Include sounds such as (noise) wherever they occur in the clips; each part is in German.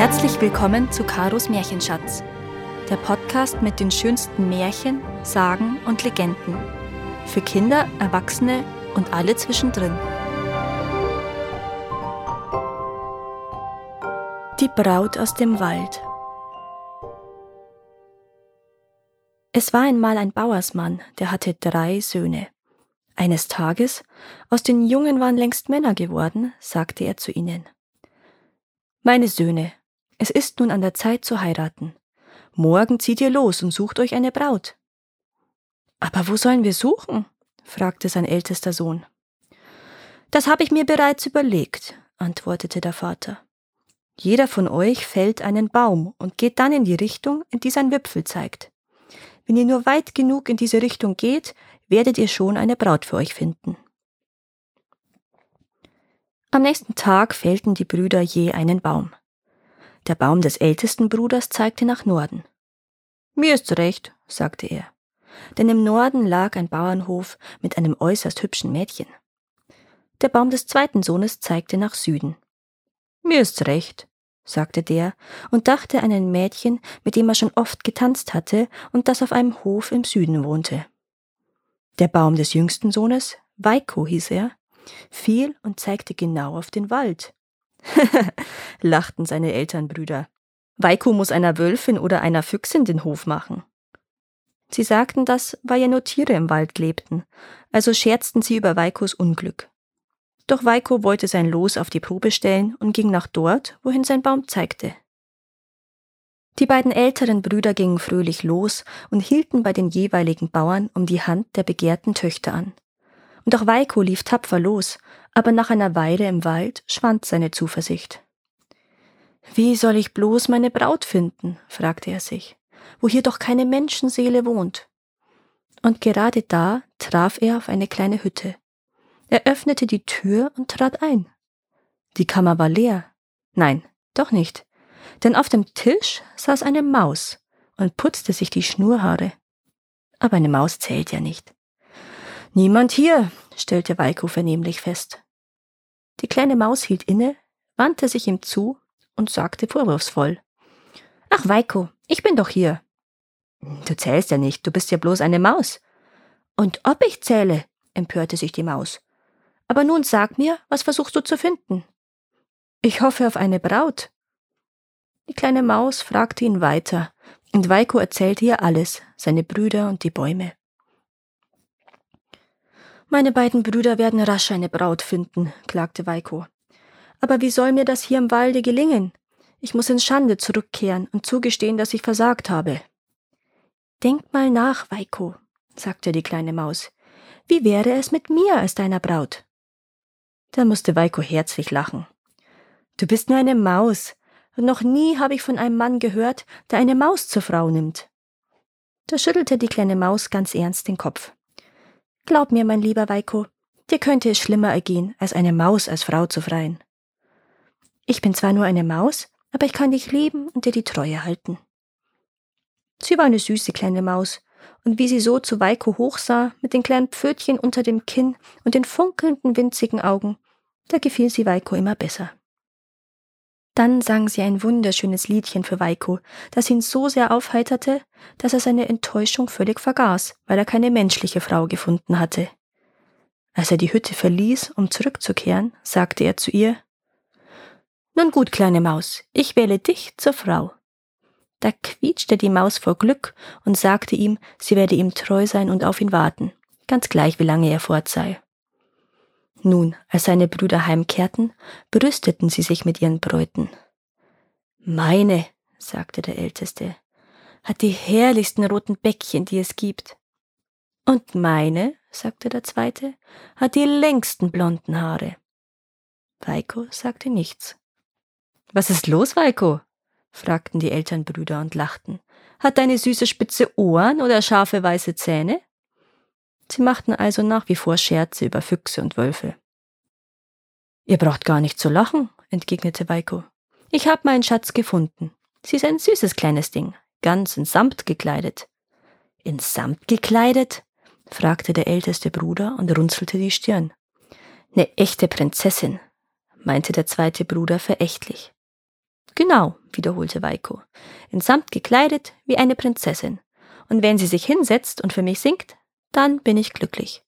Herzlich willkommen zu Karos Märchenschatz, der Podcast mit den schönsten Märchen, Sagen und Legenden. Für Kinder, Erwachsene und alle zwischendrin. Die Braut aus dem Wald. Es war einmal ein Bauersmann, der hatte drei Söhne. Eines Tages, aus den Jungen waren längst Männer geworden, sagte er zu ihnen. Meine Söhne, es ist nun an der Zeit zu heiraten. Morgen zieht ihr los und sucht euch eine Braut. Aber wo sollen wir suchen? fragte sein ältester Sohn. Das habe ich mir bereits überlegt, antwortete der Vater. Jeder von euch fällt einen Baum und geht dann in die Richtung, in die sein Wipfel zeigt. Wenn ihr nur weit genug in diese Richtung geht, werdet ihr schon eine Braut für euch finden. Am nächsten Tag fällten die Brüder je einen Baum. Der Baum des ältesten Bruders zeigte nach Norden. Mir ist's recht, sagte er, denn im Norden lag ein Bauernhof mit einem äußerst hübschen Mädchen. Der Baum des zweiten Sohnes zeigte nach Süden. Mir ist's recht, sagte der und dachte an ein Mädchen, mit dem er schon oft getanzt hatte und das auf einem Hof im Süden wohnte. Der Baum des jüngsten Sohnes, Weiko hieß er, fiel und zeigte genau auf den Wald, (laughs) lachten seine Elternbrüder. Weiko muss einer Wölfin oder einer Füchsin den Hof machen. Sie sagten das, weil ja nur Tiere im Wald lebten, also scherzten sie über Weikos Unglück. Doch Weiko wollte sein Los auf die Probe stellen und ging nach dort, wohin sein Baum zeigte. Die beiden älteren Brüder gingen fröhlich los und hielten bei den jeweiligen Bauern um die Hand der begehrten Töchter an. Und auch Weiko lief tapfer los, aber nach einer Weile im Wald schwand seine Zuversicht. Wie soll ich bloß meine Braut finden? fragte er sich, wo hier doch keine Menschenseele wohnt. Und gerade da traf er auf eine kleine Hütte. Er öffnete die Tür und trat ein. Die Kammer war leer. Nein, doch nicht. Denn auf dem Tisch saß eine Maus und putzte sich die Schnurhaare. Aber eine Maus zählt ja nicht. Niemand hier, stellte Weiko vernehmlich fest. Die kleine Maus hielt inne, wandte sich ihm zu und sagte vorwurfsvoll. Ach, Weiko, ich bin doch hier. Du zählst ja nicht, du bist ja bloß eine Maus. Und ob ich zähle, empörte sich die Maus. Aber nun sag mir, was versuchst du zu finden? Ich hoffe auf eine Braut. Die kleine Maus fragte ihn weiter, und Weiko erzählte ihr alles, seine Brüder und die Bäume. Meine beiden Brüder werden rasch eine Braut finden, klagte Weiko. Aber wie soll mir das hier im Walde gelingen? Ich muss in Schande zurückkehren und zugestehen, dass ich versagt habe. Denk mal nach, Weiko, sagte die kleine Maus. Wie wäre es mit mir als deiner Braut? Da musste Weiko herzlich lachen. Du bist nur eine Maus, und noch nie habe ich von einem Mann gehört, der eine Maus zur Frau nimmt. Da schüttelte die kleine Maus ganz ernst den Kopf. Glaub mir, mein lieber Weiko, dir könnte es schlimmer ergehen, als eine Maus als Frau zu freien. Ich bin zwar nur eine Maus, aber ich kann dich lieben und dir die Treue halten. Sie war eine süße kleine Maus, und wie sie so zu Weiko hochsah, mit den kleinen Pfötchen unter dem Kinn und den funkelnden winzigen Augen, da gefiel sie Weiko immer besser. Dann sang sie ein wunderschönes Liedchen für Weiko, das ihn so sehr aufheiterte, dass er seine Enttäuschung völlig vergaß, weil er keine menschliche Frau gefunden hatte. Als er die Hütte verließ, um zurückzukehren, sagte er zu ihr Nun gut, kleine Maus, ich wähle dich zur Frau. Da quietschte die Maus vor Glück und sagte ihm, sie werde ihm treu sein und auf ihn warten, ganz gleich wie lange er fort sei. Nun, als seine Brüder heimkehrten, brüsteten sie sich mit ihren Bräuten. Meine, sagte der Älteste, hat die herrlichsten roten Bäckchen, die es gibt. Und meine, sagte der Zweite, hat die längsten blonden Haare. Weiko sagte nichts. Was ist los, Weiko? fragten die Elternbrüder und lachten. Hat deine süße spitze Ohren oder scharfe weiße Zähne? Sie machten also nach wie vor Scherze über Füchse und Wölfe. Ihr braucht gar nicht zu lachen, entgegnete Weiko. Ich habe meinen Schatz gefunden. Sie ist ein süßes kleines Ding, ganz in Samt gekleidet. In Samt gekleidet? fragte der älteste Bruder und runzelte die Stirn. Ne echte Prinzessin, meinte der zweite Bruder verächtlich. Genau, wiederholte Weiko, in Samt gekleidet wie eine Prinzessin. Und wenn sie sich hinsetzt und für mich singt, dann bin ich glücklich.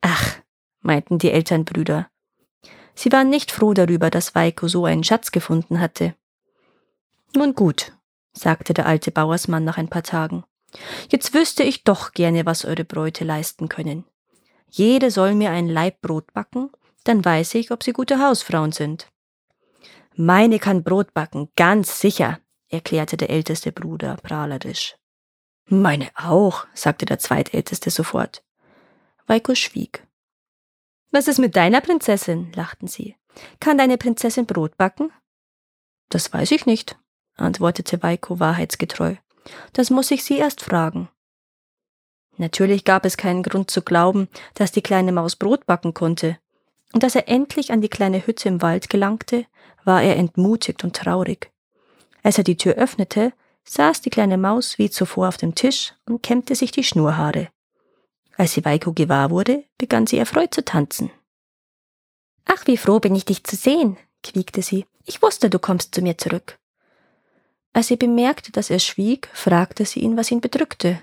Ach, meinten die Elternbrüder. Sie waren nicht froh darüber, dass Weiko so einen Schatz gefunden hatte. Nun gut, sagte der alte Bauersmann nach ein paar Tagen. Jetzt wüsste ich doch gerne, was eure Bräute leisten können. Jede soll mir ein Laib Brot backen, dann weiß ich, ob sie gute Hausfrauen sind. Meine kann Brot backen, ganz sicher, erklärte der älteste Bruder prahlerisch. Meine auch, sagte der zweitälteste sofort. Weiko schwieg. Was ist mit deiner Prinzessin? lachten sie. Kann deine Prinzessin Brot backen? Das weiß ich nicht, antwortete Weiko wahrheitsgetreu. Das muss ich sie erst fragen. Natürlich gab es keinen Grund zu glauben, dass die kleine Maus Brot backen konnte. Und als er endlich an die kleine Hütte im Wald gelangte, war er entmutigt und traurig. Als er die Tür öffnete, saß die kleine Maus wie zuvor auf dem Tisch und kämmte sich die Schnurhaare. Als sie Weiko gewahr wurde, begann sie erfreut zu tanzen. Ach, wie froh bin ich, dich zu sehen, quiekte sie. Ich wusste, du kommst zu mir zurück. Als sie bemerkte, dass er schwieg, fragte sie ihn, was ihn bedrückte.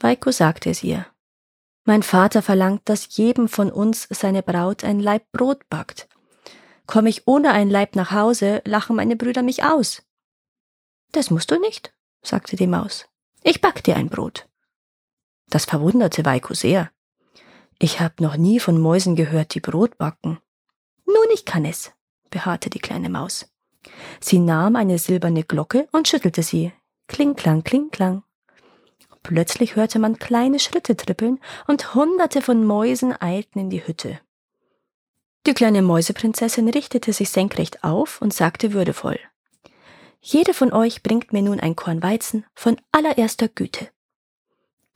Weiko sagte es ihr. Mein Vater verlangt, dass jedem von uns seine Braut ein Laib Brot backt. Komme ich ohne ein Laib nach Hause, lachen meine Brüder mich aus. Das musst du nicht, sagte die Maus. Ich back dir ein Brot. Das verwunderte Weiko sehr. Ich hab noch nie von Mäusen gehört, die Brot backen. Nun, ich kann es, beharrte die kleine Maus. Sie nahm eine silberne Glocke und schüttelte sie. Kling, klang, kling, klang. Plötzlich hörte man kleine Schritte trippeln und hunderte von Mäusen eilten in die Hütte. Die kleine Mäuseprinzessin richtete sich senkrecht auf und sagte würdevoll, Jede von euch bringt mir nun ein Korn Weizen von allererster Güte.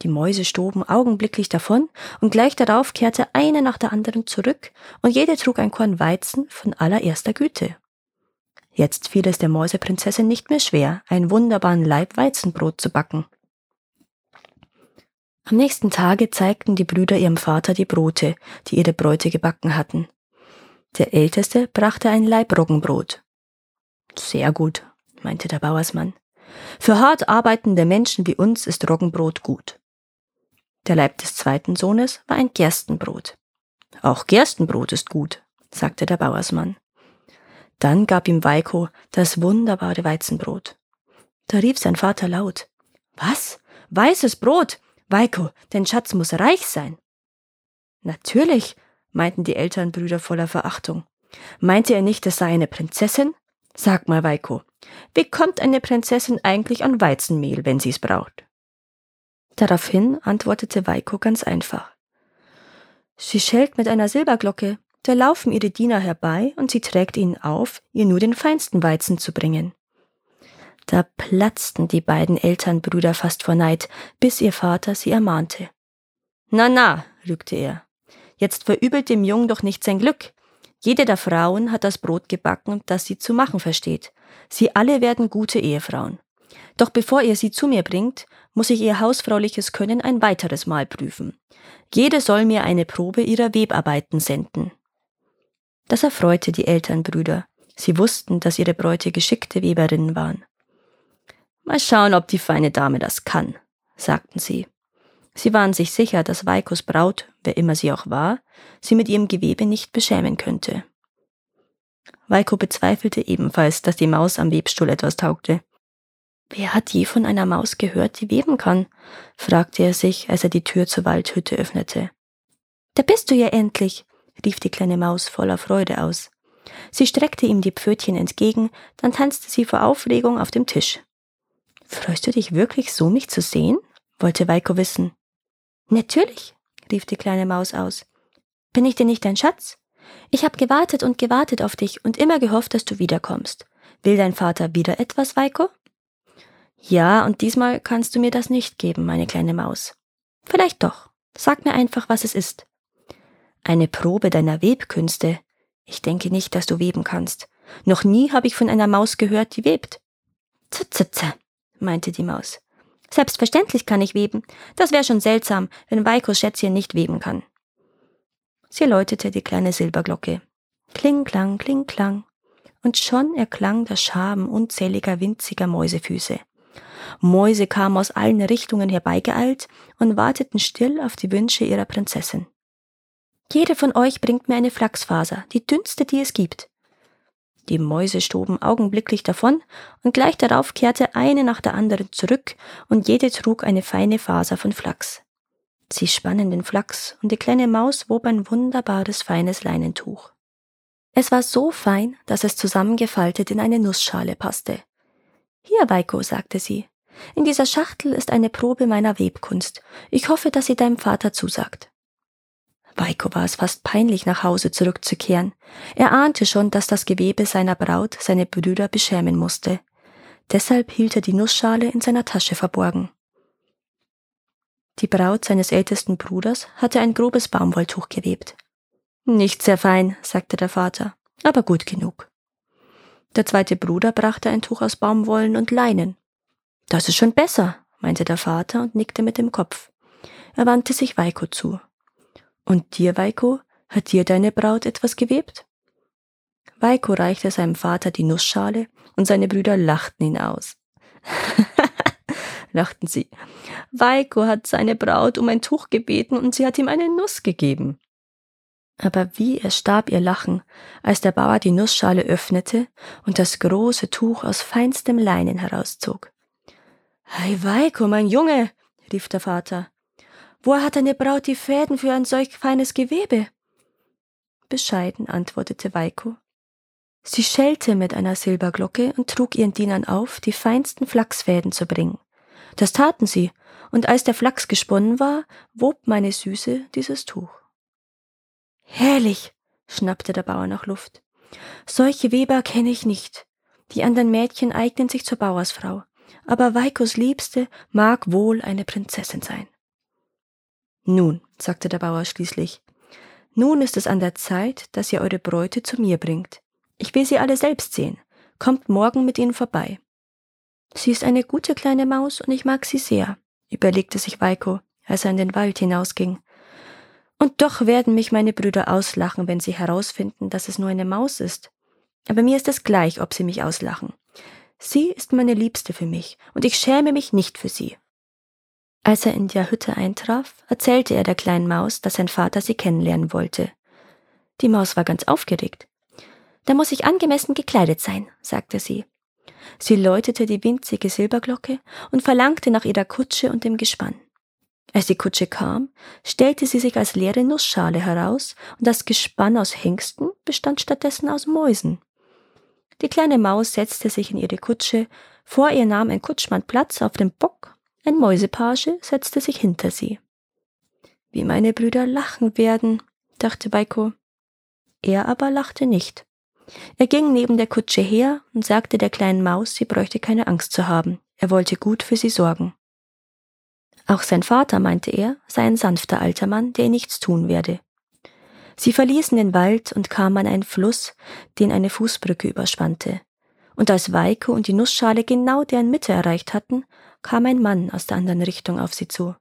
Die Mäuse stoben augenblicklich davon, und gleich darauf kehrte eine nach der anderen zurück, und jede trug ein Korn Weizen von allererster Güte. Jetzt fiel es der Mäuseprinzessin nicht mehr schwer, einen wunderbaren Laib Weizenbrot zu backen. Am nächsten Tage zeigten die Brüder ihrem Vater die Brote, die ihre Bräute gebacken hatten. Der Älteste brachte ein Laib Roggenbrot. Sehr gut, meinte der Bauersmann. Für hart arbeitende Menschen wie uns ist Roggenbrot gut. Der Leib des zweiten Sohnes war ein Gerstenbrot. Auch Gerstenbrot ist gut, sagte der Bauersmann. Dann gab ihm Weiko das wunderbare Weizenbrot. Da rief sein Vater laut. Was? Weißes Brot? Weiko, dein Schatz muss reich sein. Natürlich, meinten die Elternbrüder voller Verachtung. Meinte er nicht, es sei eine Prinzessin? Sag mal, Weiko, wie kommt eine Prinzessin eigentlich an Weizenmehl, wenn sie es braucht? Daraufhin antwortete Weiko ganz einfach. Sie schellt mit einer Silberglocke, da laufen ihre Diener herbei und sie trägt ihnen auf, ihr nur den feinsten Weizen zu bringen. Da platzten die beiden Elternbrüder fast vor Neid, bis ihr Vater sie ermahnte. Na, na, rügte er, jetzt verübelt dem Jungen doch nicht sein Glück. Jede der Frauen hat das Brot gebacken, das sie zu machen versteht. Sie alle werden gute Ehefrauen. Doch bevor ihr sie zu mir bringt, muss ich ihr hausfrauliches Können ein weiteres Mal prüfen. Jede soll mir eine Probe ihrer Webarbeiten senden. Das erfreute die Elternbrüder. Sie wussten, dass ihre Bräute geschickte Weberinnen waren. Mal schauen, ob die feine Dame das kann, sagten sie. Sie waren sich sicher, dass Weikos Braut, wer immer sie auch war, sie mit ihrem Gewebe nicht beschämen könnte. Weiko bezweifelte ebenfalls, dass die Maus am Webstuhl etwas taugte. Wer hat je von einer Maus gehört, die weben kann? fragte er sich, als er die Tür zur Waldhütte öffnete. Da bist du ja endlich, rief die kleine Maus voller Freude aus. Sie streckte ihm die Pfötchen entgegen, dann tanzte sie vor Aufregung auf dem Tisch. Freust du dich wirklich so, mich zu sehen? wollte Weiko wissen. Natürlich, rief die kleine Maus aus. Bin ich denn nicht dein Schatz? Ich habe gewartet und gewartet auf dich und immer gehofft, dass du wiederkommst. Will dein Vater wieder etwas, Weiko? Ja, und diesmal kannst du mir das nicht geben, meine kleine Maus. Vielleicht doch. Sag mir einfach, was es ist. Eine Probe deiner Webkünste. Ich denke nicht, dass du weben kannst. Noch nie habe ich von einer Maus gehört, die webt. Zutze, meinte die Maus. Selbstverständlich kann ich weben. Das wäre schon seltsam, wenn Weikos Schätzchen nicht weben kann. Sie läutete die kleine Silberglocke. Kling, klang, kling, klang. und schon erklang das Schaben unzähliger winziger Mäusefüße. Mäuse kamen aus allen Richtungen herbeigeeilt und warteten still auf die Wünsche ihrer Prinzessin. Jede von euch bringt mir eine Flachsfaser, die dünnste, die es gibt. Die Mäuse stoben augenblicklich davon, und gleich darauf kehrte eine nach der anderen zurück, und jede trug eine feine Faser von Flachs. Sie spannen den Flachs, und die kleine Maus wob ein wunderbares feines Leinentuch. Es war so fein, dass es zusammengefaltet in eine Nussschale passte. Hier, Weiko, sagte sie, in dieser Schachtel ist eine Probe meiner Webkunst. Ich hoffe, dass sie deinem Vater zusagt. Weiko war es fast peinlich, nach Hause zurückzukehren. Er ahnte schon, dass das Gewebe seiner Braut seine Brüder beschämen musste. Deshalb hielt er die Nussschale in seiner Tasche verborgen. Die Braut seines ältesten Bruders hatte ein grobes Baumwolltuch gewebt. Nicht sehr fein, sagte der Vater, aber gut genug. Der zweite Bruder brachte ein Tuch aus Baumwollen und Leinen. Das ist schon besser, meinte der Vater und nickte mit dem Kopf. Er wandte sich Weiko zu. Und dir, Weiko, hat dir deine Braut etwas gewebt? Weiko reichte seinem Vater die Nussschale und seine Brüder lachten ihn aus. (laughs) lachten sie. Weiko hat seine Braut um ein Tuch gebeten und sie hat ihm eine Nuss gegeben. Aber wie erstarb ihr Lachen, als der Bauer die Nussschale öffnete und das große Tuch aus feinstem Leinen herauszog. Hey Weiko, mein Junge, rief der Vater. Woher hat deine Braut die Fäden für ein solch feines Gewebe? Bescheiden antwortete Weiko. Sie schellte mit einer Silberglocke und trug ihren Dienern auf, die feinsten Flachsfäden zu bringen. Das taten sie, und als der Flachs gesponnen war, wob meine Süße dieses Tuch. Herrlich, schnappte der Bauer nach Luft. Solche Weber kenne ich nicht. Die anderen Mädchen eignen sich zur Bauersfrau aber Weikos Liebste mag wohl eine Prinzessin sein. Nun, sagte der Bauer schließlich, nun ist es an der Zeit, dass ihr eure Bräute zu mir bringt. Ich will sie alle selbst sehen. Kommt morgen mit ihnen vorbei. Sie ist eine gute kleine Maus und ich mag sie sehr, überlegte sich Weiko, als er in den Wald hinausging. Und doch werden mich meine Brüder auslachen, wenn sie herausfinden, dass es nur eine Maus ist. Aber mir ist es gleich, ob sie mich auslachen. Sie ist meine Liebste für mich, und ich schäme mich nicht für sie. Als er in der Hütte eintraf, erzählte er der kleinen Maus, dass sein Vater sie kennenlernen wollte. Die Maus war ganz aufgeregt. Da muss ich angemessen gekleidet sein, sagte sie. Sie läutete die winzige Silberglocke und verlangte nach ihrer Kutsche und dem Gespann. Als die Kutsche kam, stellte sie sich als leere Nussschale heraus, und das Gespann aus Hengsten bestand stattdessen aus Mäusen. Die kleine Maus setzte sich in ihre Kutsche, vor ihr nahm ein Kutschmann Platz auf dem Bock, ein Mäusepage setzte sich hinter sie. Wie meine Brüder lachen werden, dachte Weiko. Er aber lachte nicht. Er ging neben der Kutsche her und sagte der kleinen Maus, sie bräuchte keine Angst zu haben, er wollte gut für sie sorgen. Auch sein Vater, meinte er, sei ein sanfter alter Mann, der ihr nichts tun werde. Sie verließen den Wald und kamen an einen Fluss, den eine Fußbrücke überspannte. Und als Weiko und die Nussschale genau deren Mitte erreicht hatten, kam ein Mann aus der anderen Richtung auf sie zu.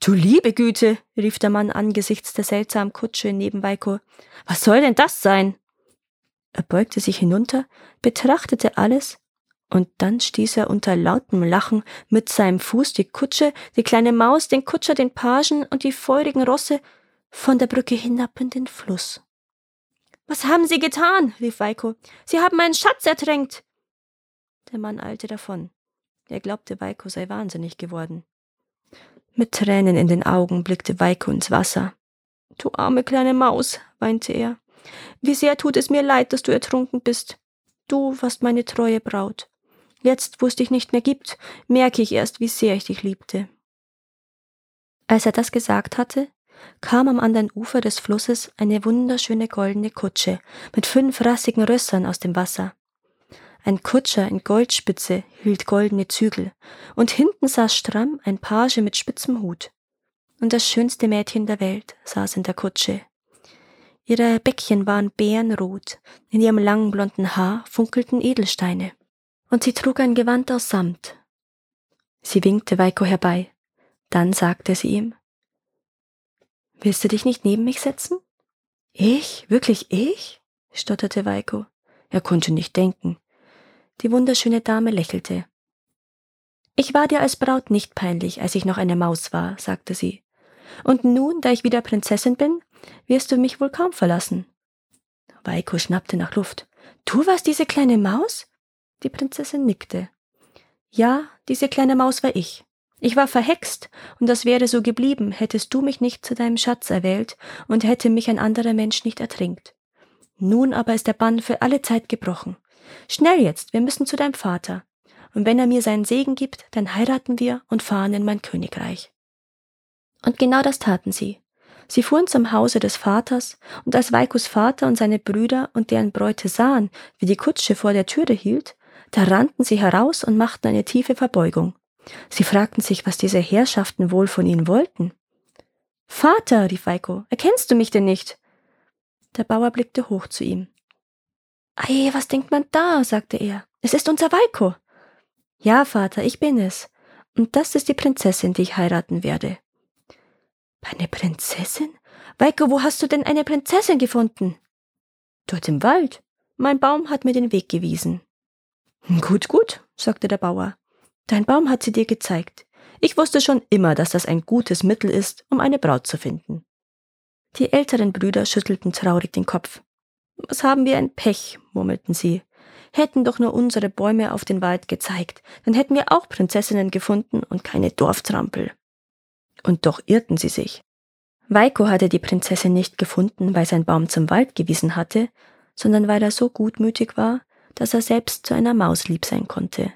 Du liebe Güte, rief der Mann angesichts der seltsamen Kutsche neben Weiko. Was soll denn das sein? Er beugte sich hinunter, betrachtete alles, und dann stieß er unter lautem Lachen mit seinem Fuß die Kutsche, die kleine Maus, den Kutscher, den Pagen und die feurigen Rosse von der Brücke hinab in den Fluss. Was haben Sie getan? rief Weiko. Sie haben meinen Schatz ertränkt. Der Mann eilte davon. Er glaubte, Weiko sei wahnsinnig geworden. Mit Tränen in den Augen blickte Weiko ins Wasser. Du arme kleine Maus, weinte er. Wie sehr tut es mir leid, dass du ertrunken bist. Du warst meine treue Braut. Jetzt, wo es dich nicht mehr gibt, merke ich erst, wie sehr ich dich liebte. Als er das gesagt hatte, kam am anderen Ufer des Flusses eine wunderschöne goldene Kutsche mit fünf rassigen Rössern aus dem Wasser. Ein Kutscher in Goldspitze hielt goldene Zügel, und hinten saß stramm ein Page mit spitzem Hut. Und das schönste Mädchen der Welt saß in der Kutsche. Ihre Bäckchen waren bärenrot, in ihrem langen blonden Haar funkelten Edelsteine, und sie trug ein Gewand aus Samt. Sie winkte Weiko herbei, dann sagte sie ihm, Willst du dich nicht neben mich setzen? Ich? Wirklich ich? stotterte Weiko. Er konnte nicht denken. Die wunderschöne Dame lächelte. Ich war dir als Braut nicht peinlich, als ich noch eine Maus war, sagte sie. Und nun, da ich wieder Prinzessin bin, wirst du mich wohl kaum verlassen. Weiko schnappte nach Luft. Du warst diese kleine Maus? Die Prinzessin nickte. Ja, diese kleine Maus war ich. Ich war verhext, und das wäre so geblieben, hättest du mich nicht zu deinem Schatz erwählt und hätte mich ein anderer Mensch nicht ertrinkt. Nun aber ist der Bann für alle Zeit gebrochen. Schnell jetzt, wir müssen zu deinem Vater und wenn er mir seinen Segen gibt, dann heiraten wir und fahren in mein Königreich. Und genau das taten sie. Sie fuhren zum Hause des Vaters, und als Vaikos Vater und seine Brüder und deren Bräute sahen, wie die Kutsche vor der Türe hielt, da rannten sie heraus und machten eine tiefe Verbeugung. Sie fragten sich, was diese Herrschaften wohl von ihnen wollten. Vater, rief Vaiko, erkennst du mich denn nicht? Der Bauer blickte hoch zu ihm. Ei, was denkt man da? sagte er. Es ist unser Vaiko. Ja, Vater, ich bin es. Und das ist die Prinzessin, die ich heiraten werde. Eine Prinzessin? Weiko, wo hast du denn eine Prinzessin gefunden? Dort im Wald. Mein Baum hat mir den Weg gewiesen. Gut, gut, sagte der Bauer. Dein Baum hat sie dir gezeigt. Ich wusste schon immer, dass das ein gutes Mittel ist, um eine Braut zu finden. Die älteren Brüder schüttelten traurig den Kopf. Was haben wir ein Pech, murmelten sie hätten doch nur unsere Bäume auf den Wald gezeigt, dann hätten wir auch Prinzessinnen gefunden und keine Dorftrampel. Und doch irrten sie sich. Weiko hatte die Prinzessin nicht gefunden, weil sein Baum zum Wald gewiesen hatte, sondern weil er so gutmütig war, dass er selbst zu einer Maus lieb sein konnte.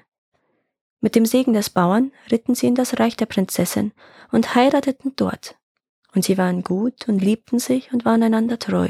Mit dem Segen des Bauern ritten sie in das Reich der Prinzessin und heirateten dort. Und sie waren gut und liebten sich und waren einander treu.